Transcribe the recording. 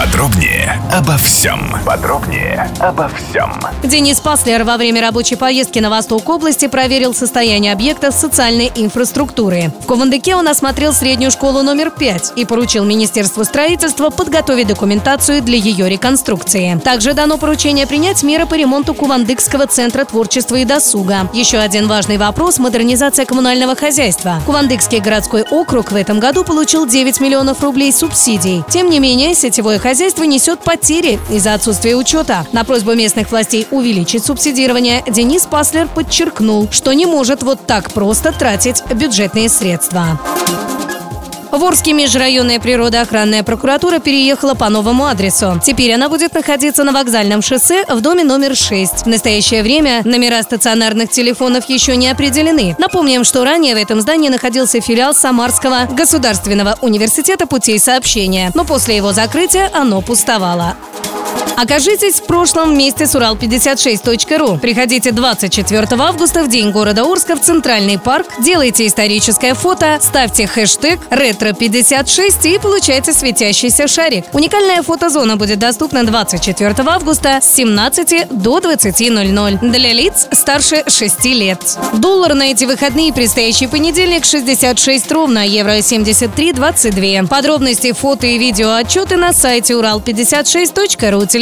Подробнее обо всем. Подробнее обо всем. Денис Паслер во время рабочей поездки на восток области проверил состояние объектов социальной инфраструктуры. В Кувандыке он осмотрел среднюю школу номер 5 и поручил Министерству строительства подготовить документацию для ее реконструкции. Также дано поручение принять меры по ремонту Кувандыкского центра творчества и досуга. Еще один важный вопрос – модернизация коммунального хозяйства. Кувандыкский городской округ в этом году получил 9 миллионов рублей субсидий. Тем не менее, сетевое хозяйство несет потери из-за отсутствия учета. На просьбу местных властей увеличить субсидирование Денис Паслер подчеркнул, что не может вот так просто тратить бюджетные средства. В Орске межрайонная природоохранная прокуратура переехала по новому адресу. Теперь она будет находиться на вокзальном шоссе в доме номер 6. В настоящее время номера стационарных телефонов еще не определены. Напомним, что ранее в этом здании находился филиал Самарского государственного университета путей сообщения, но после его закрытия оно пустовало. Окажитесь в прошлом вместе с Урал56.ру. Приходите 24 августа в день города Орска в Центральный парк, делайте историческое фото, ставьте хэштег ретро56 и получайте светящийся шарик. Уникальная фотозона будет доступна 24 августа с 17 до 20.00 для лиц старше 6 лет. Доллар на эти выходные предстоящий понедельник 66 ровно, евро 73.22. Подробности, фото и видео отчеты на сайте урал56.ру.